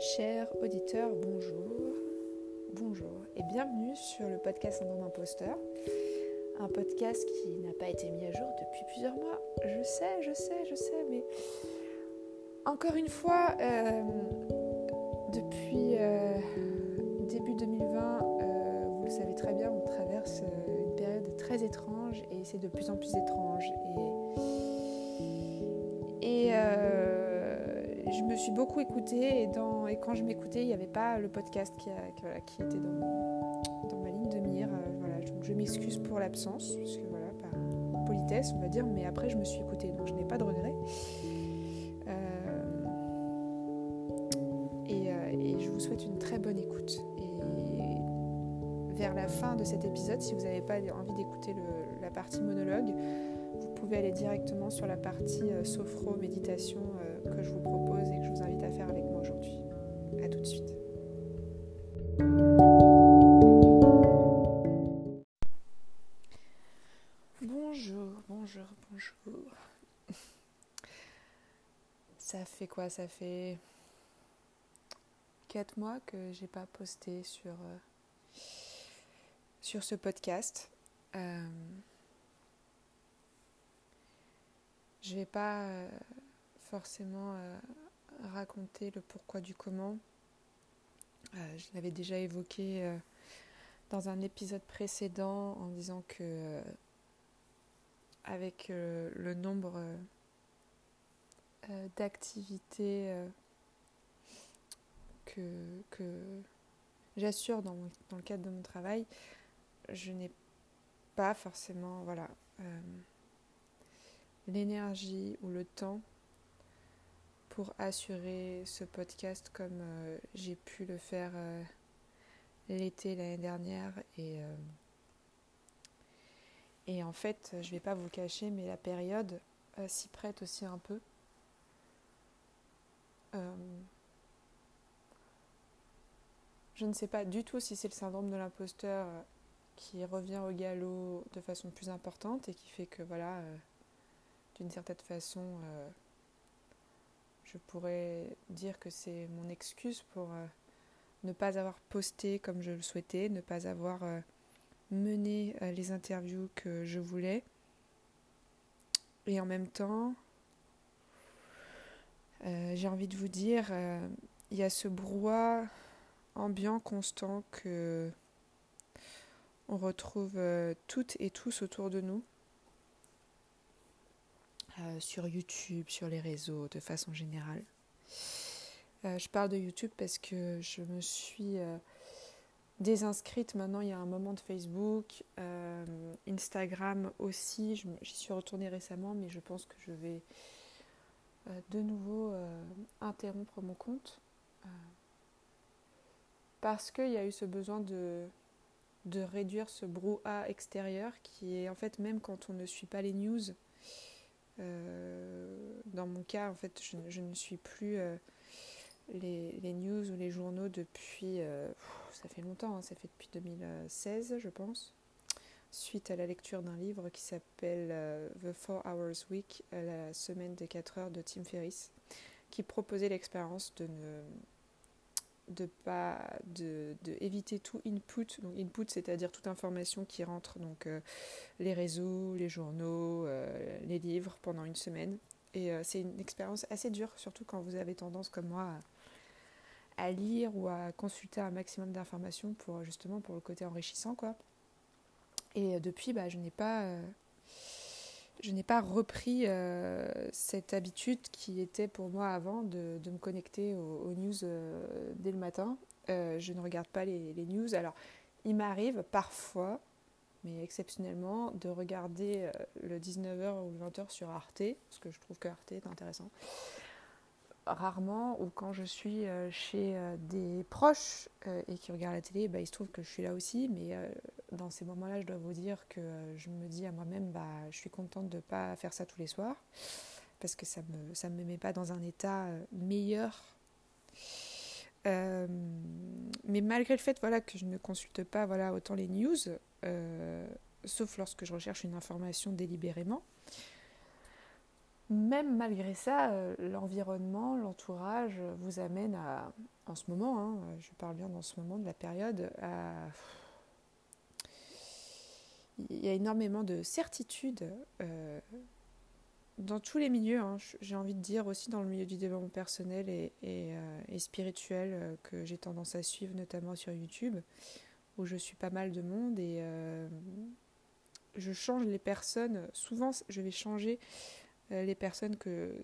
Chers auditeurs, bonjour. Bonjour et bienvenue sur le podcast Syndrome Imposteur. Un podcast qui n'a pas été mis à jour depuis plusieurs mois. Je sais, je sais, je sais, mais encore une fois, euh, depuis euh, début 2020, euh, vous le savez très bien, on traverse une période très étrange et c'est de plus en plus étrange. Et, et je me suis beaucoup écoutée et, quand je m'écoutais, il n'y avait pas le podcast qui, était dans, ma ligne de mire. Euh, je m'excuse pour l'absence, parce que voilà, par politesse, on va dire, mais après je me suis écoutée, donc je n'ai pas de regrets. Euh, et, euh, et, je vous souhaite une très bonne écoute. Et vers la fin de cet épisode, si vous n'avez pas envie d'écouter la partie monologue, pouvez aller directement sur la partie sophro méditation que je vous propose et que je vous invite à faire avec moi aujourd'hui. A tout de suite. Bonjour, bonjour, bonjour. Ça fait quoi? Ça fait 4 mois que j'ai pas posté sur, euh, sur ce podcast. Euh, je vais pas euh, forcément euh, raconter le pourquoi du comment. Euh, je l'avais déjà évoqué dans un épisode précédent en disant que avec le nombre d'activités que, j'assure dans, dans, le cadre de mon travail, je n'ai pas forcément voilà, l'énergie ou le temps pour assurer ce podcast comme euh, j'ai pu le faire euh, l'été l'année dernière. Et euh, et en fait je vais pas vous cacher mais la période s'y prête aussi un peu. Je ne sais pas du tout si c'est le syndrome de l'imposteur qui revient au galop de façon plus importante et qui fait que voilà d'une certaine façon je pourrais dire que c'est mon excuse pour euh, ne pas avoir posté comme je le souhaitais, ne pas avoir euh, mené euh, les interviews que je voulais. Et en même temps, j'ai envie de vous dire, il y a ce brouhaha ambiant constant que on retrouve toutes et tous autour de nous. Euh, sur YouTube, sur les réseaux de façon générale. Euh, je parle de YouTube parce que je me suis euh, désinscrite maintenant il y a un moment de Facebook, Instagram aussi, j'y suis retournée récemment mais je pense que je vais de nouveau interrompre mon compte parce qu'il y a eu ce besoin de, de réduire ce brouhaha extérieur qui est en fait même quand on ne suit pas les news, dans mon cas, en fait, je, ne suis plus euh, les, news ou les journaux depuis. Euh, ça fait longtemps, hein, ça fait depuis 2016, je pense. Suite à la lecture d'un livre qui s'appelle The 4 Hours Week, la semaine des 4 heures de Tim Ferriss, qui proposait l'expérience de ne de pas de, de, éviter tout input donc input c'est-à-dire toute information qui rentre donc euh, les réseaux les journaux euh, les livres pendant une semaine. Et euh, c'est une expérience assez dure surtout quand vous avez tendance comme moi à, à lire ou à consulter un maximum d'informations pour justement pour le côté enrichissant quoi. Et depuis bah, je n'ai pas je n'ai pas repris euh, cette habitude qui était pour moi avant de, me connecter aux, news euh, dès le matin. Euh, je ne regarde pas les, les news. Alors, il m'arrive parfois, mais exceptionnellement, de regarder le 19h ou le 20h sur Arte, parce que je trouve que Arte est intéressant rarement ou quand je suis euh, chez euh, des proches euh, et qui regardent la télé, bah, il se trouve que je suis là aussi, mais dans ces moments-là, je dois vous dire que je me dis à moi-même, bah, je suis contente de ne pas faire ça tous les soirs, parce que ça ne me, ça me met pas dans un état meilleur. mais malgré le fait voilà, que je ne consulte pas voilà, autant les news, sauf lorsque je recherche une information délibérément, même malgré ça, l'environnement, l'entourage vous amène à, en ce moment, hein, je parle bien dans ce moment de la période, il y a énormément de certitudes dans tous les milieux, hein, j'ai envie de dire aussi dans le milieu du développement personnel et, euh, spirituel euh, que j'ai tendance à suivre, notamment sur YouTube, où je suis pas mal de monde et euh, je change les personnes. Souvent, je vais changer les personnes que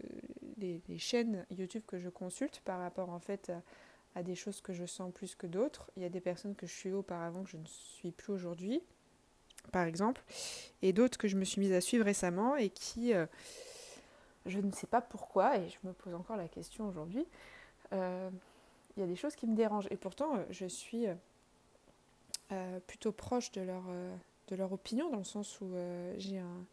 les, chaînes YouTube que je consulte par rapport en fait à, des choses que je sens plus que d'autres. Il y a des personnes que je suis auparavant que je ne suis plus aujourd'hui par exemple, et d'autres que je me suis mise à suivre récemment et qui, euh, je ne sais pas pourquoi, et je me pose encore la question aujourd'hui, euh, il y a des choses qui me dérangent. Et pourtant, euh, je suis plutôt proche de leur, de leur opinion, dans le sens où j'ai un,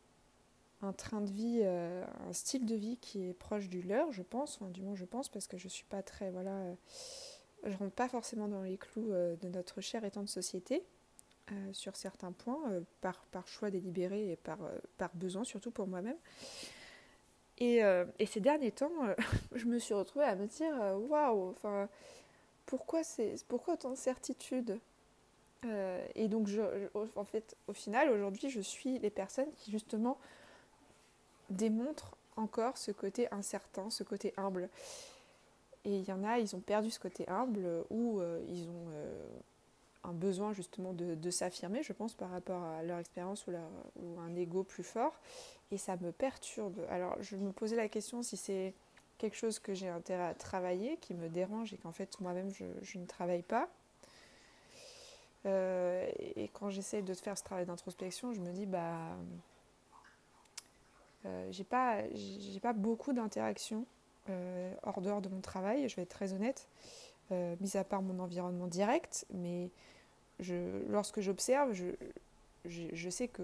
un, train de vie, un style de vie qui est proche du leur, je pense, du moins je pense, parce que je suis pas très, voilà, je rentre pas forcément dans les clous de notre cher état de société. Euh, sur certains points, euh, par, par, choix délibéré et par, euh, par besoin, surtout pour moi-même. Et, et, ces derniers temps, je me suis retrouvée à me dire waouh, enfin, pourquoi, c'est, pourquoi autant de certitude Et donc, je, en fait, au final, aujourd'hui, je suis les personnes qui justement démontrent encore ce côté incertain, ce côté humble. Et il y en a, ils ont perdu ce côté humble ou ils ont un besoin justement de, s'affirmer, je pense, par rapport à leur expérience ou, un ego plus fort. Et ça me perturbe. Alors, je me posais la question si c'est quelque chose que j'ai intérêt à travailler, qui me dérange et qu'en fait, moi-même, je, ne travaille pas. Euh, et quand j'essaie de faire ce travail d'introspection, je me dis, bah, euh, j'ai pas, pas beaucoup d'interactions euh, hors dehors de mon travail, je vais être très honnête. Euh, mis à part mon environnement direct, mais lorsque j'observe, je, je, sais que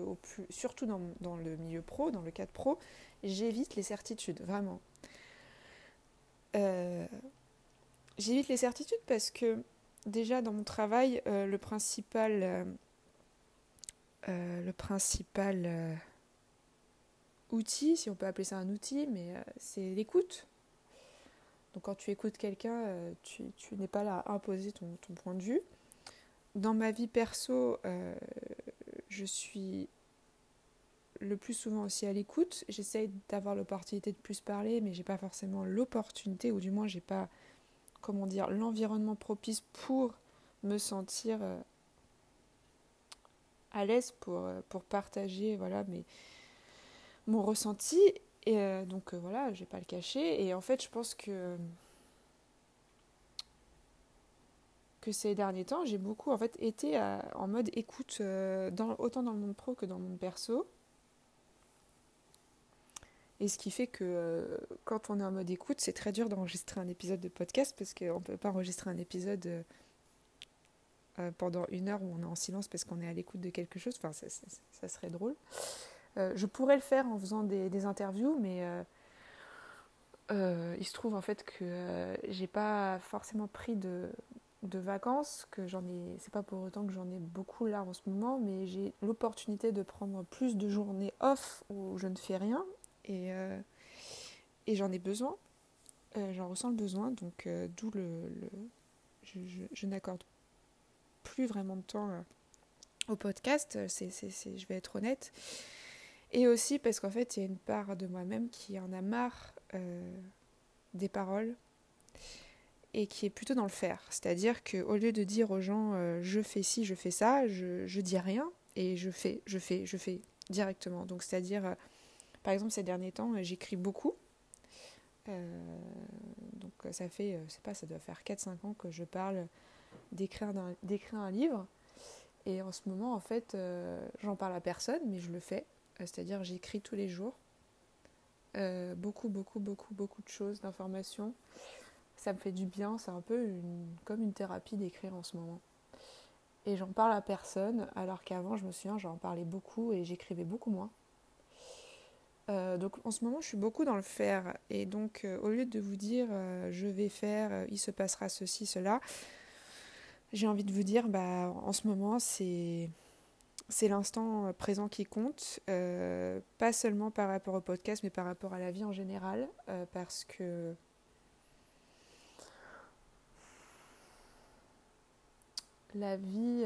surtout dans, dans, le milieu pro, dans le cadre pro, j'évite les certitudes, vraiment. Euh, j'évite les certitudes parce que déjà dans mon travail, euh, le principal, le principal outil, si on peut appeler ça un outil, mais c'est l'écoute. Donc quand tu écoutes quelqu'un, euh, tu, n'es pas là à imposer ton, point de vue. Dans ma vie perso, euh, je suis le plus souvent aussi à l'écoute. J'essaye d'avoir l'opportunité de plus parler, mais j'ai pas forcément l'opportunité, ou du moins j'ai pas, comment dire, l'environnement propice pour me sentir euh, à l'aise pour, pour partager voilà, mes, mon ressenti. Et euh, donc euh, voilà, je vais pas le cacher. Et en fait, je pense que que ces derniers temps, j'ai beaucoup en fait été en mode écoute, euh, autant dans le monde pro que dans le monde perso. Et ce qui fait que quand on est en mode écoute, c'est très dur d'enregistrer un épisode de podcast parce qu'on ne peut pas enregistrer un épisode pendant une heure où on est en silence parce qu'on est à l'écoute de quelque chose. Enfin, ça serait drôle. Euh, je pourrais le faire en faisant des, interviews, mais euh, euh, il se trouve en fait que j'ai pas forcément pris de, vacances, que j'en ai, c'est pas pour autant que j'en ai beaucoup là en ce moment, mais j'ai l'opportunité de prendre plus de journées off où je ne fais rien et, j'en ai besoin, j'en ressens le besoin, donc d'où le, je, je n'accorde plus vraiment de temps au podcast, c'est, je vais être honnête. Et aussi parce qu'en fait, il y a une part de moi-même qui en a marre euh, des paroles et qui est plutôt dans le faire. C'est-à-dire qu'au lieu de dire aux gens euh, je fais ci, je fais ça, je, je, dis rien et je fais, je fais, je fais directement. Donc, c'est-à-dire, euh, par exemple, ces derniers temps, j'écris beaucoup. donc, ça fait, je sais pas, ça doit faire 4-5 ans que je parle d'écrire un, livre. Et en ce moment, en fait, j'en parle à personne, mais je le fais c'est-à-dire j'écris tous les jours. Euh, beaucoup, beaucoup, beaucoup, beaucoup de choses, d'informations. Ça me fait du bien, c'est un peu comme une thérapie d'écrire en ce moment. Et j'en parle à personne, alors qu'avant, je me souviens, j'en parlais beaucoup et j'écrivais beaucoup moins. Euh, donc en ce moment, je suis beaucoup dans le faire. Et donc, au lieu de vous dire je vais faire, il se passera ceci, cela, j'ai envie de vous dire bah, en ce moment, c'est c'est l'instant présent qui compte, pas seulement par rapport au podcast, mais par rapport à la vie en général, parce que la vie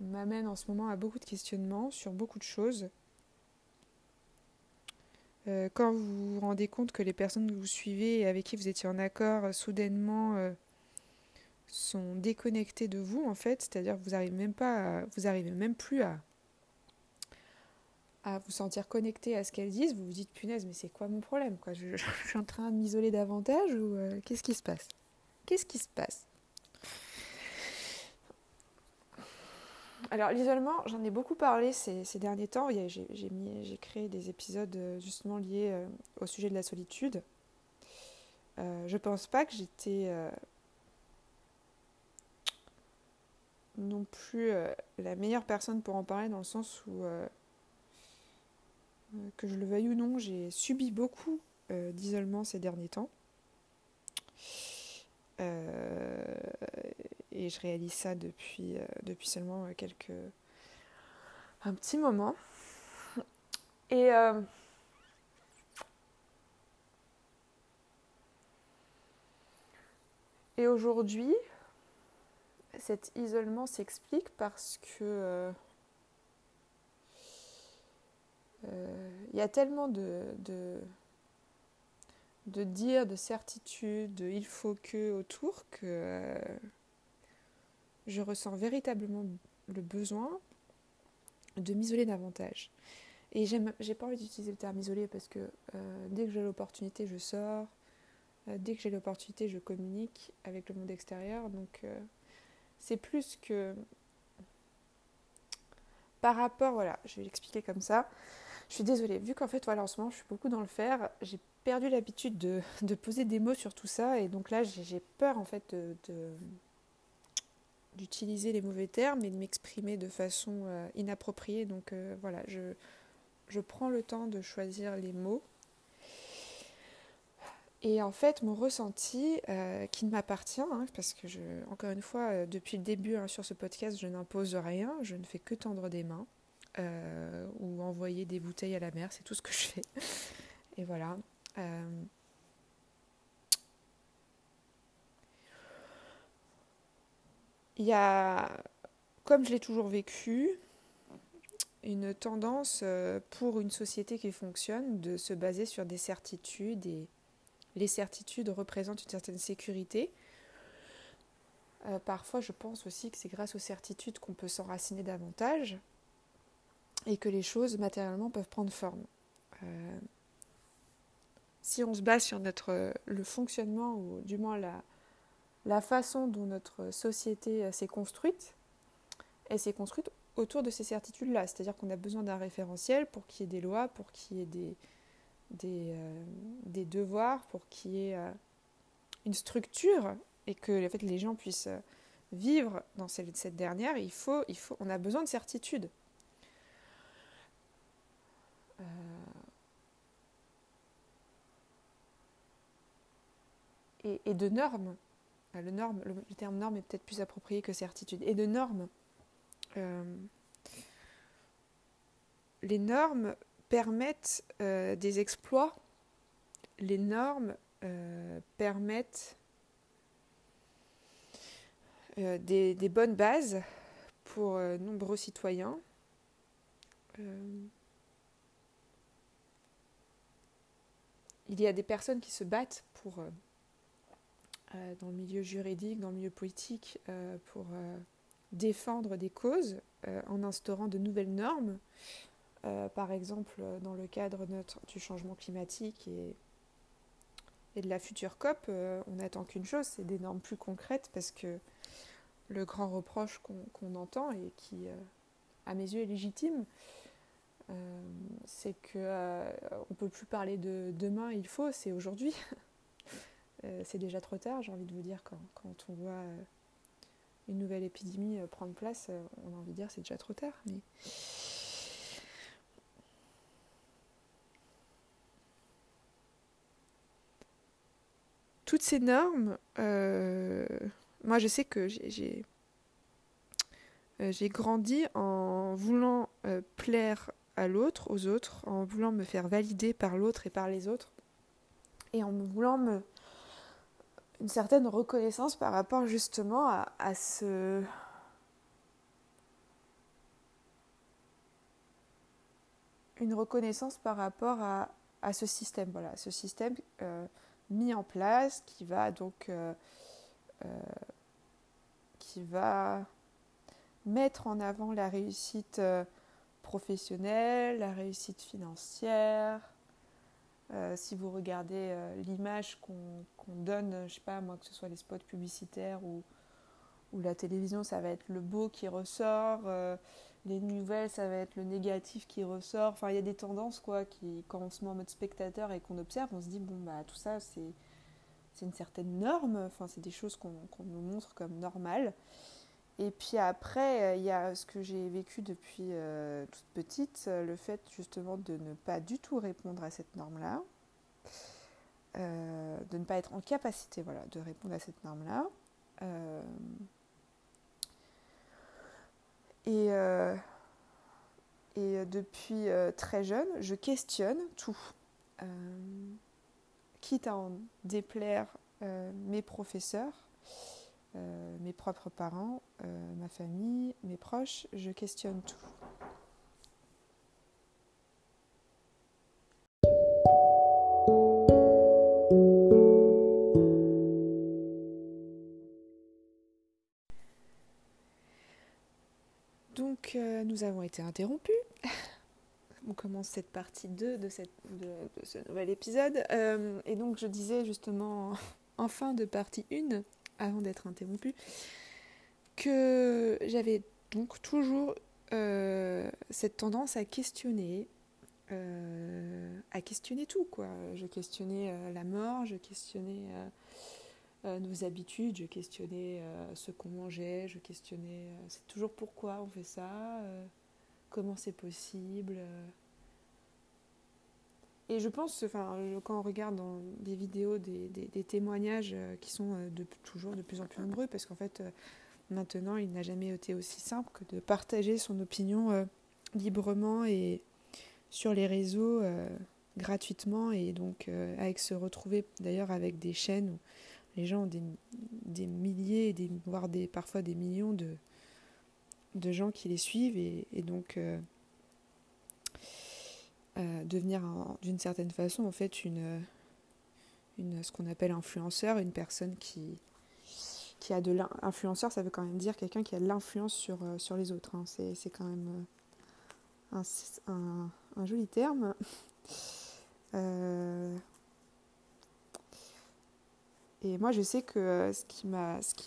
m'amène en ce moment à beaucoup de questionnements sur beaucoup de choses. Euh, quand vous vous rendez compte que les personnes que vous suivez et avec qui vous étiez en accord euh, soudainement euh, sont déconnectées de vous en fait, c'est-à-dire vous n'arrivez même pas, vous arrivez même plus à à vous sentir connecté à ce qu'elles disent, vous vous dites punaise mais c'est quoi mon problème quoi? Je, suis en train de m'isoler davantage ou qu'est-ce qui se passe? Qu'est-ce qui se passe? Alors l'isolement, j'en ai beaucoup parlé ces, derniers temps. J'ai créé des épisodes euh, justement liés euh, au sujet de la solitude. Euh, je pense pas que j'étais non plus la meilleure personne pour en parler dans le sens où, que je le veuille ou non, j'ai subi beaucoup d'isolement ces derniers temps. Et je réalise ça depuis, euh, depuis seulement euh, quelques. un petit moment. Et. Euh, et aujourd'hui, cet isolement s'explique parce que il y a tellement de, de, de dire, de certitude, de il faut que autour que je ressens véritablement le besoin de m'isoler davantage. Et j'ai pas envie d'utiliser le terme isolé parce que euh, dès que j'ai l'opportunité, je sors. Euh, dès que j'ai l'opportunité, je communique avec le monde extérieur. Euh, c'est plus que par rapport, voilà, je vais l'expliquer comme ça. Je suis désolée, vu qu'en fait, voilà, en ce moment, je suis beaucoup dans le faire, j'ai perdu l'habitude de, poser des mots sur tout ça, et donc là, j'ai peur en fait d'utiliser les mauvais termes et de m'exprimer de façon euh, inappropriée. Donc euh, voilà, je prends le temps de choisir les mots. Et en fait, mon ressenti, euh, qui ne m'appartient, hein, parce que, je, encore une fois, depuis le début hein, sur ce podcast, je n'impose rien, je ne fais que tendre des mains ou envoyer des bouteilles à la mer, c'est tout ce que je fais. Et voilà. il y a, comme je l'ai toujours vécu, une tendance euh, pour une société qui fonctionne de se baser sur des certitudes et les certitudes représentent une certaine sécurité. Euh, parfois, je pense aussi que c'est grâce aux certitudes qu'on peut s'enraciner davantage et que les choses matériellement peuvent prendre forme. Euh, si on se base sur notre, le fonctionnement ou du moins la, la façon dont notre société euh, s'est construite, elle s'est construite autour de ces certitudes-là. C'est-à-dire qu'on a besoin d'un référentiel pour qu'il y ait des lois, pour qu'il y ait des, des, euh, devoirs, pour qu'il y ait euh, une structure et que les gens puissent vivre dans cette, cette dernière. Il faut, on a besoin de certitudes. et de normes le, terme norme est peut-être plus approprié que certitude. Et de normes. Euh, les normes permettent euh, des exploits. Les normes euh, permettent des, des, bonnes bases pour nombreux citoyens. il y a des personnes qui se battent pour euh, dans le milieu juridique, dans le milieu politique, euh, pour euh, défendre des causes en instaurant de nouvelles normes. Par exemple, dans le cadre du changement climatique et, de la future COP, on n'attend qu'une chose, c'est des normes plus concrètes parce que le grand reproche qu'on entend et qui, à mes yeux, est légitime, c'est qu'on ne peut plus parler de demain, il faut, c'est aujourd'hui. Euh, c'est déjà trop tard, j'ai envie de vous dire, quand, on voit euh, une nouvelle épidémie euh, prendre place, on a envie de dire c'est déjà trop tard. Toutes ces normes, moi je sais que j'ai j'ai grandi en voulant plaire à l'autre, aux autres, en voulant me faire valider par l'autre et par les autres, et en voulant me une certaine reconnaissance par rapport justement à, ce une reconnaissance par rapport à, ce système, voilà, ce système euh, mis en place qui va donc euh, euh, qui va mettre en avant la réussite professionnelle, la réussite financière. si vous regardez l'image qu'on donne, je sais pas moi, que ce soit les spots publicitaires ou, ou la télévision, ça va être le beau qui ressort les nouvelles, ça va être le négatif qui ressort. Enfin, il y a des tendances, quoi, qui, quand on se met en mode spectateur et qu'on observe, on se dit, bon, bah, tout ça, c'est, c'est une certaine norme. Enfin, c'est des choses qu'on, nous montre comme normales. Et puis après, il y a ce que j'ai vécu depuis euh, toute petite, le fait justement de ne pas du tout répondre à cette norme-là, euh, de ne pas être en capacité voilà, de répondre à cette norme-là. Euh, et, euh, et depuis euh, très jeune, je questionne tout. Euh, quitte à en déplaire mes professeurs, mes propres parents, ma famille, mes proches, je questionne tout. Nous avons été interrompus. On commence cette partie 2 de, cette, de, ce nouvel épisode. Euh, et donc je disais justement en fin de partie 1, avant d'être interrompu, que j'avais donc toujours euh, cette tendance à questionner, euh, à questionner tout quoi. Je questionnais la mort, je questionnais euh, nos habitudes, je questionnais euh, ce qu'on mangeait, je questionnais euh, c'est toujours pourquoi on fait ça, comment c'est possible. Et je pense, enfin, quand on regarde dans des vidéos des, des, témoignages qui sont de, toujours de plus en plus nombreux, parce qu'en fait, maintenant, il n'a jamais été aussi simple que de partager son opinion librement et sur les réseaux gratuitement, et donc avec se retrouver d'ailleurs avec des chaînes les gens ont des, milliers, des, voire des, parfois des millions de, de gens qui les suivent et, donc euh, euh, devenir d'une certaine façon en fait une, une ce qu'on appelle influenceur, une personne qui, qui a de l'influenceur, ça veut quand même dire quelqu'un qui a de l'influence sur, euh, sur les autres. Hein. C'est quand même un, un, joli terme. Et moi, je sais que euh, ce qui,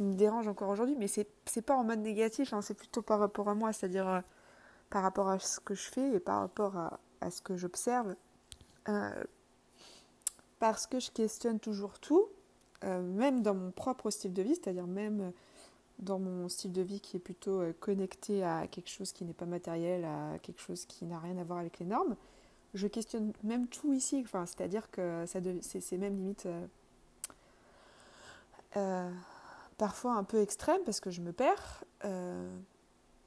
me dérange encore aujourd'hui, mais c'est, n'est pas en mode négatif, hein, c'est plutôt par rapport à moi, c'est-à-dire euh, par rapport à ce que je fais et par rapport à, à ce que j'observe. Euh, parce que je questionne toujours tout, même dans mon propre style de vie, c'est-à-dire même dans mon style de vie qui est plutôt connecté à quelque chose qui n'est pas matériel, à quelque chose qui n'a rien à voir avec les normes. Je questionne même tout ici, enfin, c'est-à-dire que ça c'est, c'est même limite euh, parfois un peu extrême parce que je me perds. Euh,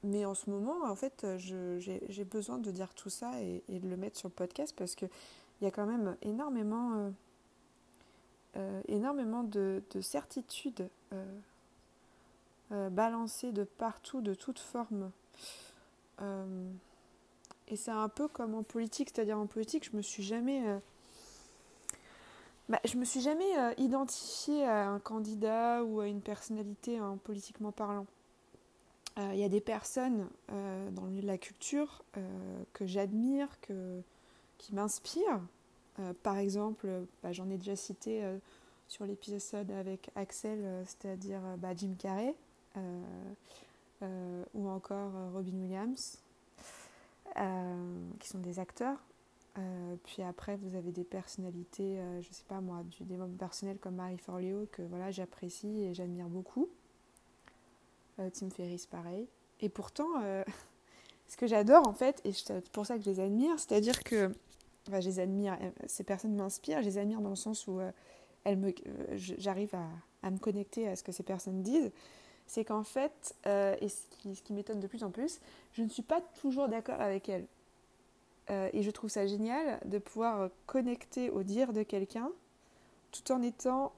mais en ce moment, en fait, j'ai besoin de dire tout ça et, de le mettre sur le podcast parce qu'il y a quand même énormément, euh, énormément de, de certitudes balancées de partout, de toutes formes. et c'est un peu comme en politique, c'est-à-dire en politique, je me suis jamais bah, je me suis jamais euh, identifiée à un candidat ou à une personnalité en politiquement parlant. Il euh, y a des personnes euh, dans le milieu de la culture que j'admire, que, qui m'inspirent. par exemple, bah, j'en ai déjà cité sur l'épisode avec Axel, c'est-à-dire bah, Jim Carrey, ou encore Robin Williams, qui sont des acteurs. Euh, puis après, vous avez des personnalités, euh, je sais pas moi, du développement personnel comme Marie Forleo que voilà, j'apprécie et j'admire beaucoup. Euh, Tim Ferriss, pareil. Et pourtant, ce que j'adore en fait, et c'est pour ça que je les admire, c'est-à-dire que je les admire, ces personnes m'inspirent, je les admire dans le sens où elles j'arrive à, me connecter à ce que ces personnes disent, c'est qu'en fait, euh, et ce qui, m'étonne de plus en plus, je ne suis pas toujours d'accord avec elle. Euh, et je trouve ça génial de pouvoir connecter au dire de quelqu'un tout en étant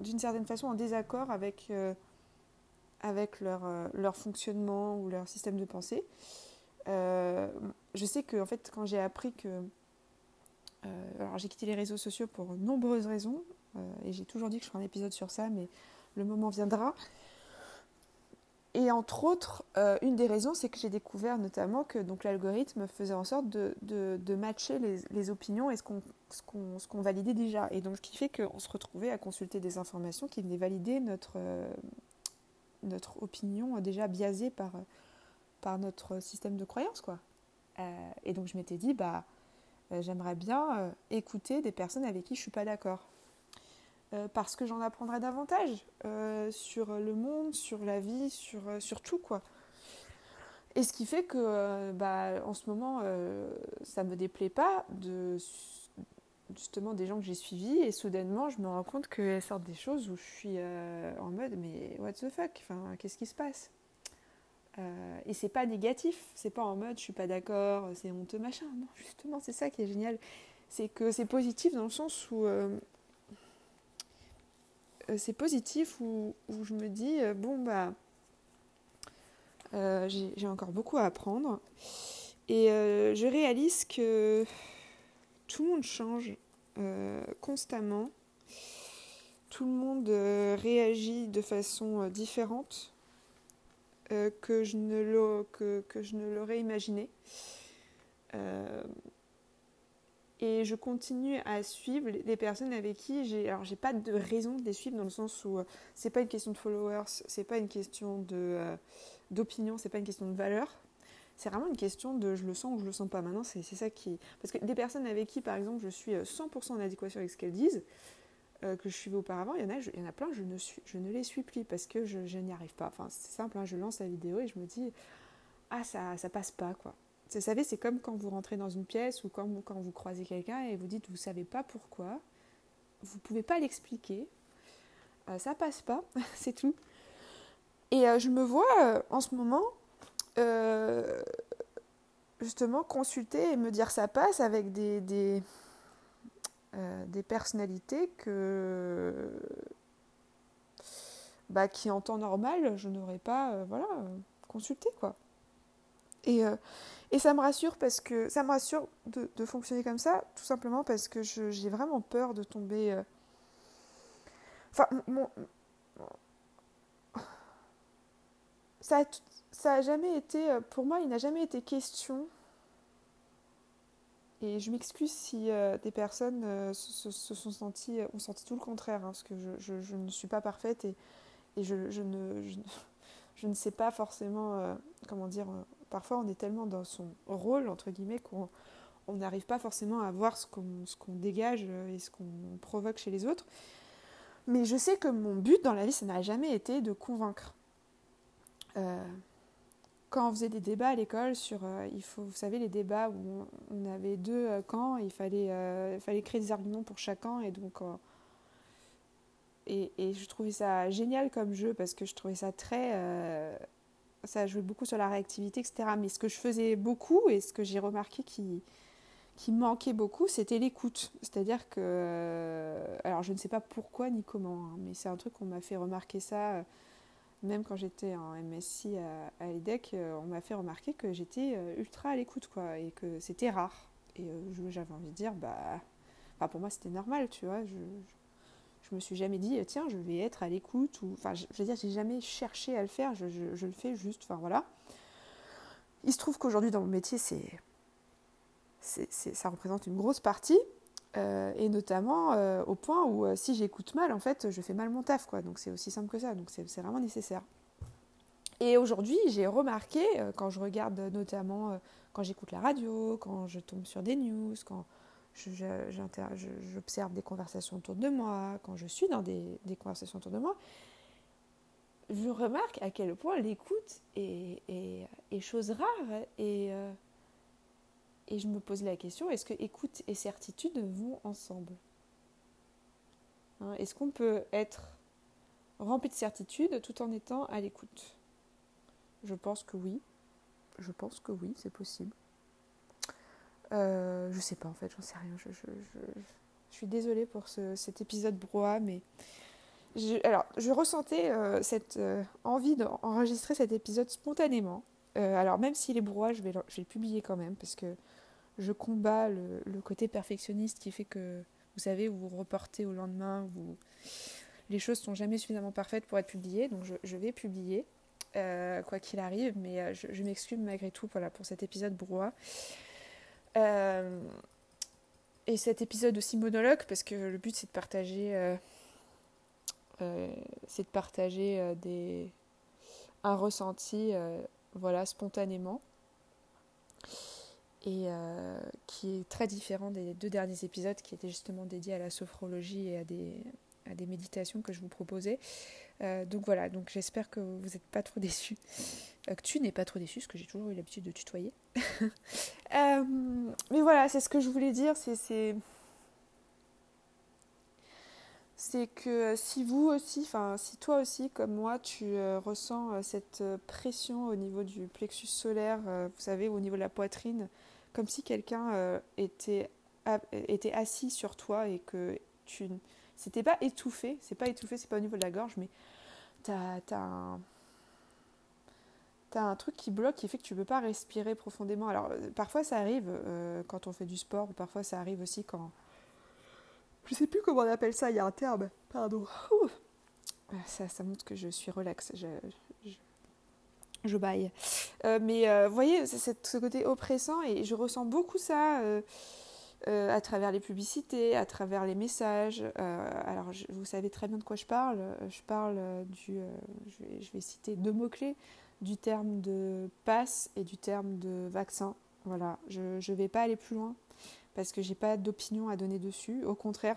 d'une certaine façon en désaccord avec, euh, avec leur, leur fonctionnement ou leur système de pensée. je sais que en fait, quand j'ai appris que alors j'ai quitté les réseaux sociaux pour nombreuses raisons, et j'ai toujours dit que je ferais un épisode sur ça, mais le moment viendra. Et entre autres, euh, une des raisons, c'est que j'ai découvert notamment que donc l'algorithme faisait en sorte de, matcher les, opinions et ce qu'on validait déjà. Et donc, ce qui fait qu'on se retrouvait à consulter des informations qui venaient valider notre, euh, opinion déjà biaisée par, notre système de croyance. Quoi. Euh, et donc, je m'étais dit, bah, j'aimerais bien écouter des personnes avec qui je suis pas d'accord. Euh, parce que j'en apprendrai davantage euh, sur le monde, sur la vie, sur, euh, sur tout quoi. Et ce qui fait que bah, en ce moment, ça ne me déplaît pas de justement des gens que j'ai suivis et soudainement je me rends compte qu'elles sortent des choses où je suis en mode mais what the fuck, enfin, qu'est-ce qui se passe? Et c'est pas négatif, c'est pas en mode je suis pas d'accord, c'est honteux machin, non justement c'est ça qui est génial, c'est que c'est positif dans le sens où euh, c'est positif où, je me dis, euh, bon, bah, euh, j'ai encore beaucoup à apprendre. Et je réalise que tout le monde change constamment. Tout le monde réagit de façon différente que je ne l'aurais imaginé. Et je continue à suivre les personnes avec qui j'ai. Alors, j'ai pas de raison de les suivre dans le sens où euh, c'est pas une question de followers, c'est pas une question de, euh, d'opinion, c'est pas une question de valeur. C'est vraiment une question de je le sens ou je le sens pas. Maintenant, c'est, ça qui. Parce que des personnes avec qui, par exemple, je suis 100% euh, en adéquation avec ce qu'elles disent, que je suivais auparavant, il y en a, il y en a plein, je ne, je ne les suis plus parce que je, je n'y arrive pas. Enfin, c'est simple, hein, je lance la vidéo et je me dis, ah, ça, ça passe pas, quoi. Vous savez, c'est comme quand vous rentrez dans une pièce ou quand, quand vous croisez quelqu'un et vous dites vous savez pas pourquoi, vous pouvez pas l'expliquer, euh, ça passe pas, c'est tout. Et euh, je me vois euh, en ce moment justement consulter et me dire ça passe avec des, des, des personnalités que bah, qui en temps normal je n'aurais pas voilà consulté quoi. Et, et ça me rassure parce que ça me rassure de, fonctionner comme ça, tout simplement parce que j'ai vraiment peur de tomber. Euh, enfin, mon, ça, a, jamais été, euh, pour moi, il n'a jamais été question. Et je m'excuse si euh, des personnes se, sont senties, ont senti tout le contraire, hein, parce que je, ne suis pas parfaite et, je, ne sais pas forcément, comment dire, parfois on est tellement dans son rôle, entre guillemets, qu'on n'arrive pas forcément à voir ce qu'on dégage et ce qu'on provoque chez les autres. Mais je sais que mon but dans la vie, ça n'a jamais été de convaincre. Euh, quand on faisait des débats à l'école sur, euh, il faut, vous savez, les débats où on, avait deux euh, camps, il fallait, il fallait créer des arguments pour chacun, et donc, et, je trouvais ça génial comme jeu parce que je trouvais ça très, ça jouait beaucoup sur la réactivité, etc. Mais ce que je faisais beaucoup et ce que j'ai remarqué qui, manquait beaucoup, c'était l'écoute. C'est-à-dire que, euh, alors je ne sais pas pourquoi ni comment, hein, mais c'est un truc qu'on m'a fait remarquer ça, euh, même quand j'étais en MSI à, à EDEC, euh, on m'a fait remarquer que j'étais ultra à l'écoute, quoi, et que c'était rare. Et j'avais envie de dire, bah, pour moi c'était normal, tu vois. Me suis jamais dit, tiens, je vais être à l'écoute. Ou, enfin, je, veux dire, j'ai jamais cherché à le faire. Je, le fais juste. Enfin, voilà. Il se trouve qu'aujourd'hui, dans mon métier, c'est, ça représente une grosse partie. Euh, et notamment euh, au point où euh, si j'écoute mal, en fait, je fais mal mon taf. Quoi. Donc c'est aussi simple que ça. Donc c'est, vraiment nécessaire. Et aujourd'hui, j'ai remarqué, quand je regarde notamment, quand j'écoute la radio, quand je tombe sur des news, quand j'observe des conversations autour de moi, quand je suis dans des, conversations autour de moi, je remarque à quel point l'écoute est, chose rare et, euh, et je me pose la question, est-ce que écoute et certitude vont ensemble? Hein, Est-ce qu'on peut être rempli de certitude tout en étant à l'écoute? Je pense que oui. Je pense que oui, c'est possible. Euh, je sais pas en fait, j'en sais rien. Je, suis désolée pour cet épisode brouhaha, mais alors je ressentais euh, cette euh, envie d'enregistrer cet épisode spontanément. Euh, alors même s'il est brouhaha, je vais, le, publier quand même parce que je combats le, côté perfectionniste qui fait que vous savez, vous vous reportez au lendemain, les choses sont jamais suffisamment parfaites pour être publiées, donc je, vais publier. quoi qu'il arrive, mais je, m'excuse malgré tout pour cet épisode brouhaha. Euh, et cet épisode aussi monologue, parce que le but c'est de partager, euh, euh, c'est de partager des, un ressenti, voilà, spontanément, et qui est très différent des deux derniers épisodes qui étaient justement dédiés à la sophrologie et à des, à des méditations que je vous proposais. Donc voilà, donc j'espère que vous n'êtes pas trop déçus. Euh, que tu n'es pas trop déçu, parce que j'ai toujours eu l'habitude de tutoyer. Euh, mais voilà, c'est ce que je voulais dire, c'est que si vous aussi, enfin si toi aussi comme moi, tu euh, ressens cette pression au niveau du plexus solaire, vous savez, au niveau de la poitrine, comme si quelqu'un était assis sur toi et que tu... C'était pas étouffé, c'est pas étouffé, c'est pas au niveau de la gorge, mais t'as as un tu as un truc qui bloque, qui fait que tu ne peux pas respirer profondément. Alors, euh, parfois ça arrive euh, quand on fait du sport, ou parfois ça arrive aussi quand. Je sais plus comment on appelle ça, il y a un terme, pardon. Ah, ça, ça montre que je suis relax, je, je, baille. Euh, mais vous voyez, c'est ce côté oppressant, et je ressens beaucoup ça. À travers les publicités, à travers les messages. alors, vous savez très bien de quoi je parle. Je parle du. je, vais, citer deux mots-clés du terme de passe et du terme de vaccin. Voilà, je ne vais pas aller plus loin parce que j'ai pas d'opinion à donner dessus. Au contraire,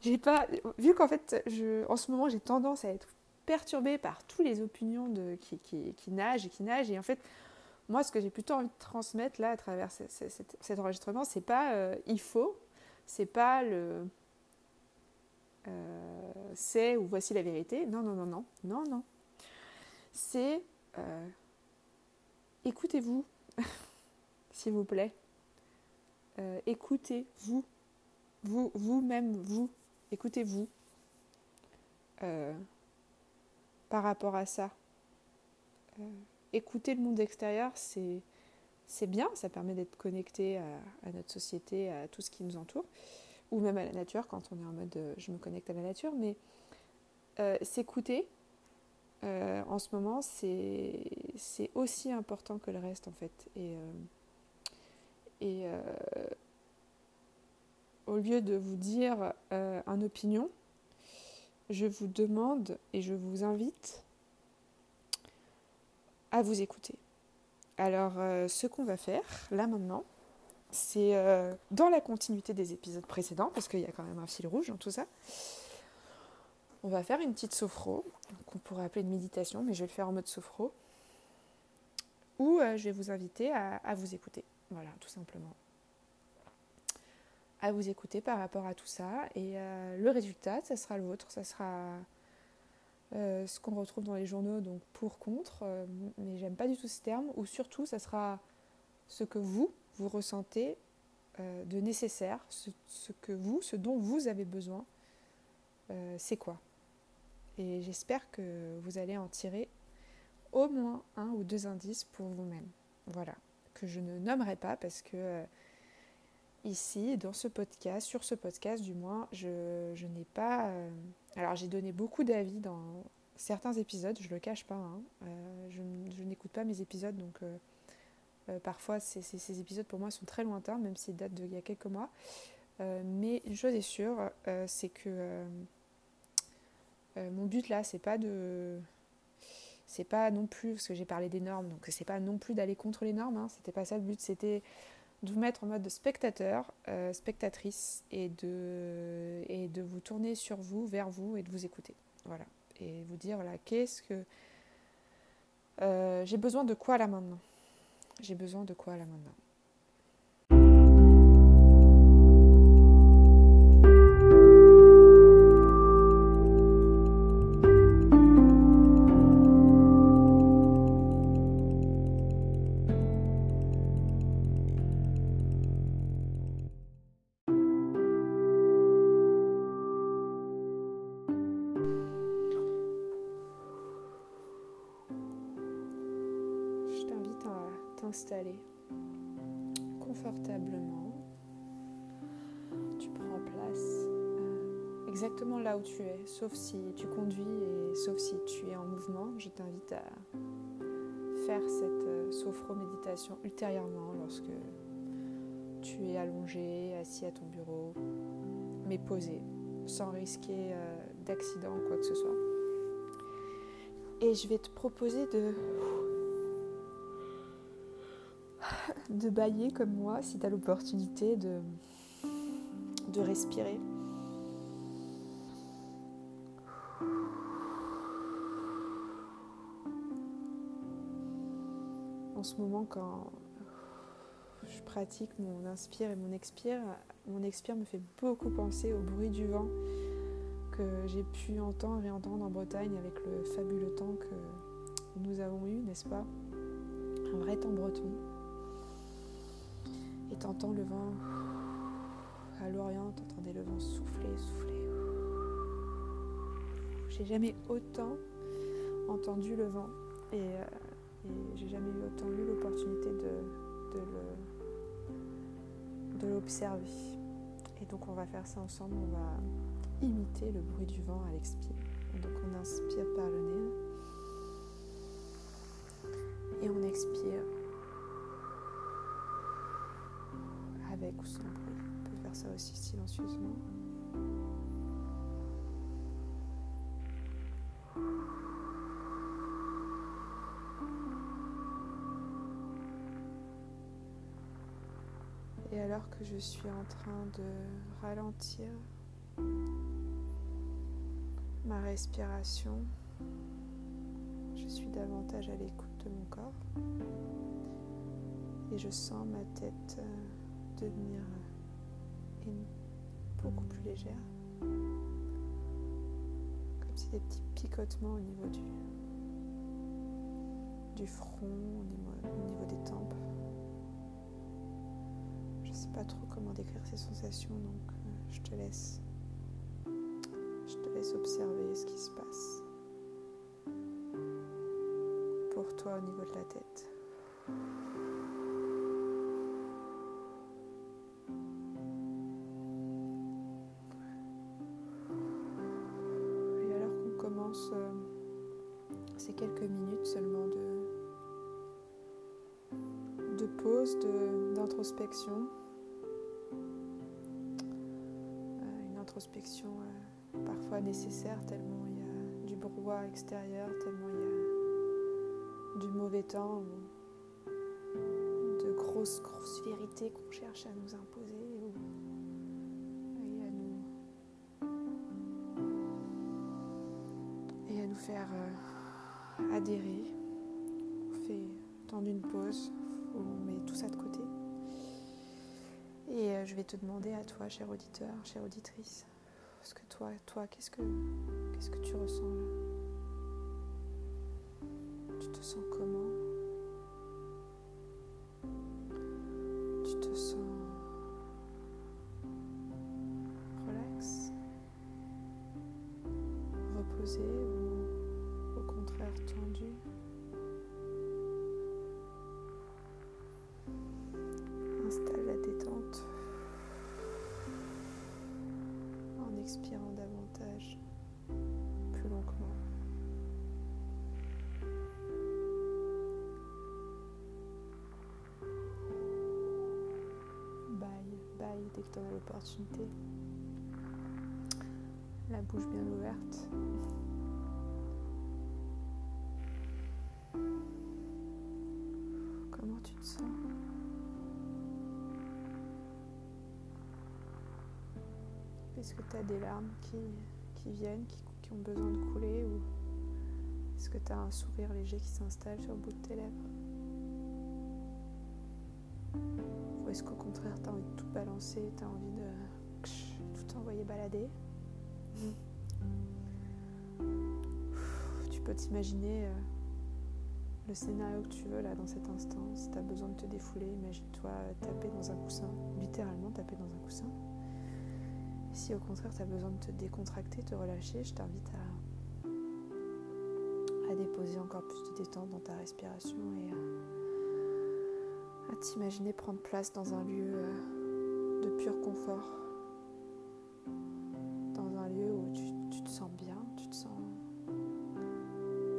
j'ai pas vu qu'en fait, en ce moment, j'ai tendance à être perturbée par toutes les opinions qui, qui, nagent et qui nagent. Et en fait, moi, ce que j'ai plutôt envie de transmettre là à travers cet enregistrement, c'est pas euh, il faut, c'est pas le euh, c'est ou voici la vérité. Non, non, non, non, non, non. C'est euh, écoutez-vous, s'il vous plaît. Écoutez-vous, vous, vous-même, vous, écoutez-vous par rapport à ça. Écouter le monde extérieur, c'est, bien, ça permet d'être connecté à, notre société, à tout ce qui nous entoure, ou même à la nature quand on est en mode je me connecte à la nature, mais s'écouter, euh, en ce moment, c'est aussi important que le reste, en fait. Et, euh, euh, au lieu de vous dire un opinion, je vous demande et je vous invite à vous écouter. Alors, ce qu'on va faire, là maintenant, c'est dans la continuité des épisodes précédents, parce qu'il y a quand même un fil rouge dans tout ça, on va faire une petite sophro, qu'on pourrait appeler une méditation, mais je vais le faire en mode sophro, où euh, je vais vous inviter à, vous écouter. Voilà, tout simplement. À vous écouter par rapport à tout ça. Et euh, le résultat, ça sera le vôtre. Ça sera euh, ce qu'on retrouve dans les journaux, donc pour, contre. mais j'aime pas du tout ce terme. Ou surtout, ça sera ce que vous, vous ressentez de nécessaire, ce, que vous, ce dont vous avez besoin. c'est quoi et j'espère que vous allez en tirer au moins un ou deux indices pour vous-même. Voilà, que je ne nommerai pas parce que euh, ici, dans ce podcast, sur ce podcast du moins, je, n'ai pas... Euh, alors j'ai donné beaucoup d'avis dans certains épisodes, je ne le cache pas. Hein. Euh, je, n'écoute pas mes épisodes, donc parfois ces, épisodes pour moi sont très lointains, même s'ils datent d'il y a quelques mois. mais une chose est sûre, c'est que euh, mon but là, c'est pas de. C'est pas non plus, parce que j'ai parlé des normes, donc c'est pas non plus d'aller contre les normes, hein, c'était pas ça le but, c'était de vous mettre en mode de spectateur, euh, spectatrice, et de, et de vous tourner sur vous, vers vous, et de vous écouter. Voilà. Et vous dire, voilà, qu'est-ce que. Euh, j'ai besoin de quoi là maintenant? J'ai besoin de quoi là maintenant? T'installer confortablement. Tu prends place euh, exactement là où tu es, sauf si tu conduis et sauf si tu es en mouvement. Je t'invite à faire cette euh, sophro-méditation ultérieurement lorsque tu es allongé, assis à ton bureau, mais posé, sans risquer euh, d'accident ou quoi que ce soit. Et je vais te proposer de de bailler comme moi si tu as l'opportunité de, de respirer. En ce moment, quand je pratique mon inspire et mon expire, mon expire me fait beaucoup penser au bruit du vent que j'ai pu entendre et entendre en Bretagne avec le fabuleux temps que nous avons eu, n'est-ce pas? Un vrai temps breton et t'entends le vent à l'Orient, t'entendais le vent souffler, souffler. J'ai jamais autant entendu le vent et, euh, j'ai jamais eu autant eu l'opportunité de, de l'observer. Et donc on va faire ça ensemble, on va imiter le bruit du vent à l'expire. Donc on inspire par le nez et on expire On peut faire ça aussi silencieusement. Et alors que je suis en train de ralentir ma respiration, je suis davantage à l'écoute de mon corps et je sens ma tête euh, devenir euh, beaucoup plus légère. Comme si des petits picotements au niveau du, front, au niveau, au niveau des tempes. Je ne sais pas trop comment décrire ces sensations, donc euh. Je te laisse observer ce qui se passe pour toi au niveau de la tête. Quelques minutes seulement de, de pause, d'introspection. Euh, une introspection euh, parfois nécessaire tellement il y a du brouhaha extérieur, tellement il y a du mauvais temps de grosses, grosses vérités qu'on cherche à nous imposer Euh, adhérer. On fait temps d'une pause, on met tout ça de côté. Et euh, je vais te demander à toi, cher auditeur, chère auditrice, ce que toi, qu'est-ce que qu'est-ce que tu ressens que tu as l'opportunité. La bouche bien ouverte. Est-ce que tu as des larmes qui, qui viennent, qui, ont besoin de couler ou est-ce que tu as un sourire léger qui s'installe sur le bout de tes lèvres? Ou est-ce qu'au contraire tu as envie de tout balancer, tu as envie de tout envoyer balader Tu peux t'imaginer euh, le scénario que tu veux là dans cet instant. Si tu as besoin de te défouler, imagine-toi taper dans un coussin, littéralement taper dans un coussin. Si au contraire tu as besoin de te décontracter, te relâcher, je t'invite à, à déposer encore plus de détente dans ta respiration et à t'imaginer prendre place dans un lieu euh, de pur confort, dans un lieu où tu, te sens bien, tu te sens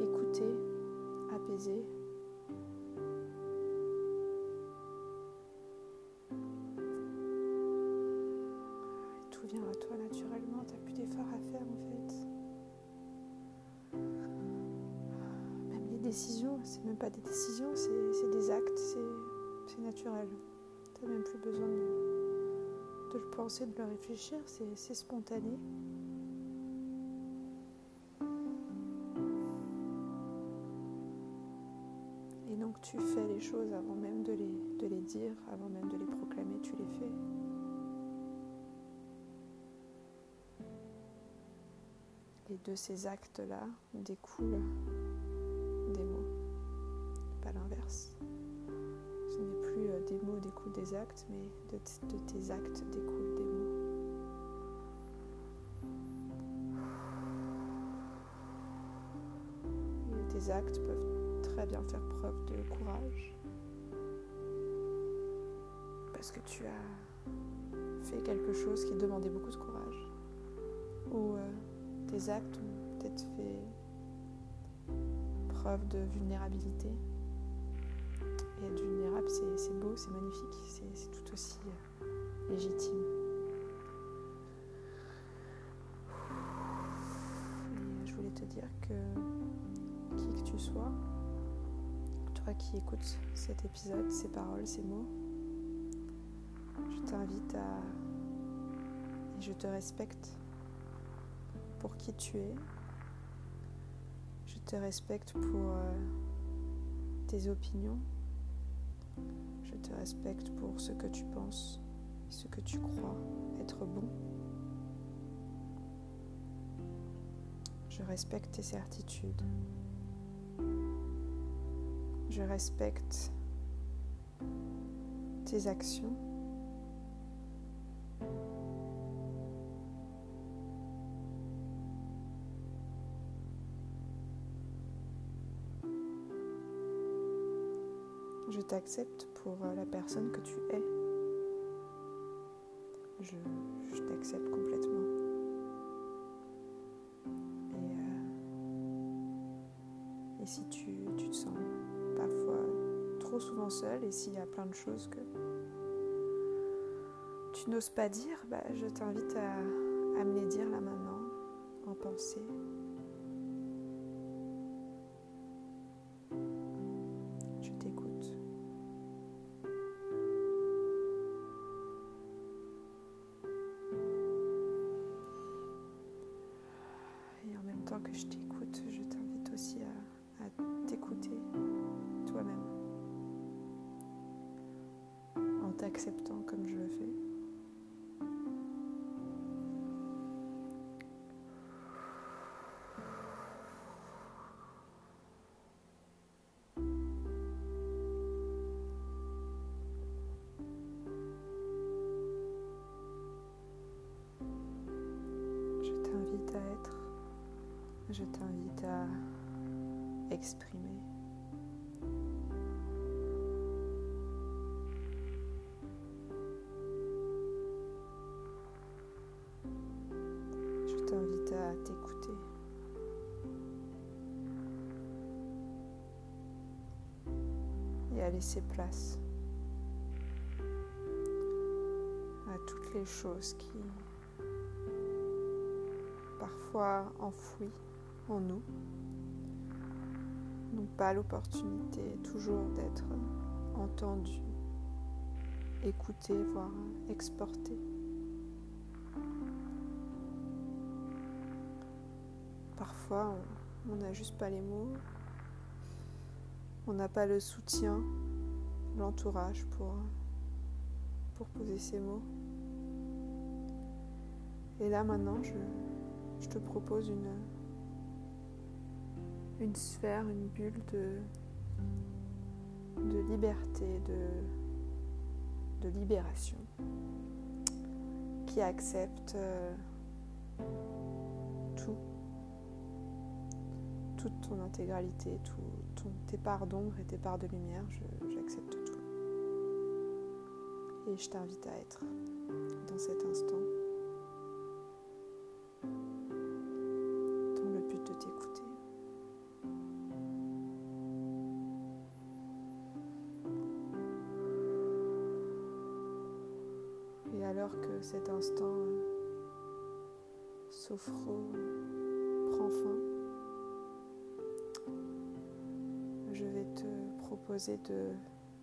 écouté, apaisé. Tout vient à toi naturellement, tu n'as plus d'efforts à faire en fait. Même les décisions, c'est même pas des décisions, c'est des actes, naturel. Tu n'as même plus besoin de, le penser, de le réfléchir, c'est spontané. Et donc tu fais les choses avant même de les, de les dire, avant même de les proclamer, tu les fais. Et de ces actes-là découlent des mots découlent des actes, mais de, tes actes découlent des mots. Tes actes peuvent très bien faire preuve de courage. Parce que tu as fait quelque chose qui demandait beaucoup de courage. Ou euh, tes actes ont peut-être fait preuve de vulnérabilité. Et être vulnérable, c'est c'est magnifique, c'est tout aussi euh, légitime. Je voulais te dire que qui que tu sois, toi qui écoutes cet épisode, ces paroles, ces mots, je t'invite à... Et je te respecte pour qui tu es. Je te respecte pour euh, tes opinions. Je te respecte pour ce que tu penses, ce que tu crois être bon. Je respecte tes certitudes. Je respecte tes actions. T'accepte pour euh, la personne que tu es. Je, t'accepte complètement. Et, euh, si tu, tu, te sens parfois trop souvent seul et s'il y a plein de choses que tu n'oses pas dire, bah, je t'invite à, à me les dire là maintenant, en pensée. Laisser place à toutes les choses qui parfois enfouies en nous n'ont pas l'opportunité toujours d'être entendus, écoutés, voire exportés. Parfois, on n'a juste pas les mots, on n'a pas le soutien, l'entourage pour, pour poser ces mots. Et là maintenant, je, je te propose une, une sphère, une bulle de, de liberté, de, de libération, qui accepte euh, tout, toute ton intégralité, tout, ton, tes parts d'ombre et tes parts de lumière, j'accepte. Et je t'invite à être dans cet instant dans le but de t'écouter. Et alors que cet instant euh, sophro prend fin, je vais te proposer de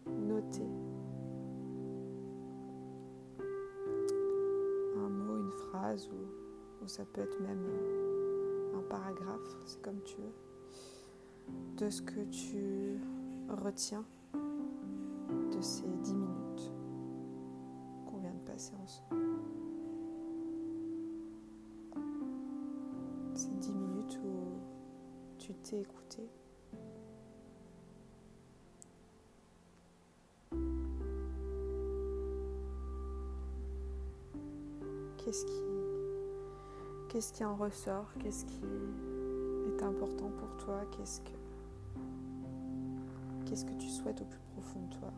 noter ou, ou ça peut être même un paragraphe, c'est comme tu veux, de ce que tu retiens de ces dix minutes qu'on vient de passer ensemble. Ces dix minutes où tu t'es écouté. Qu'est-ce qui, qu'est-ce qui en ressort? Qu'est-ce qui est important pour toi? Qu'est-ce que, qu'est-ce que tu souhaites au plus profond de toi?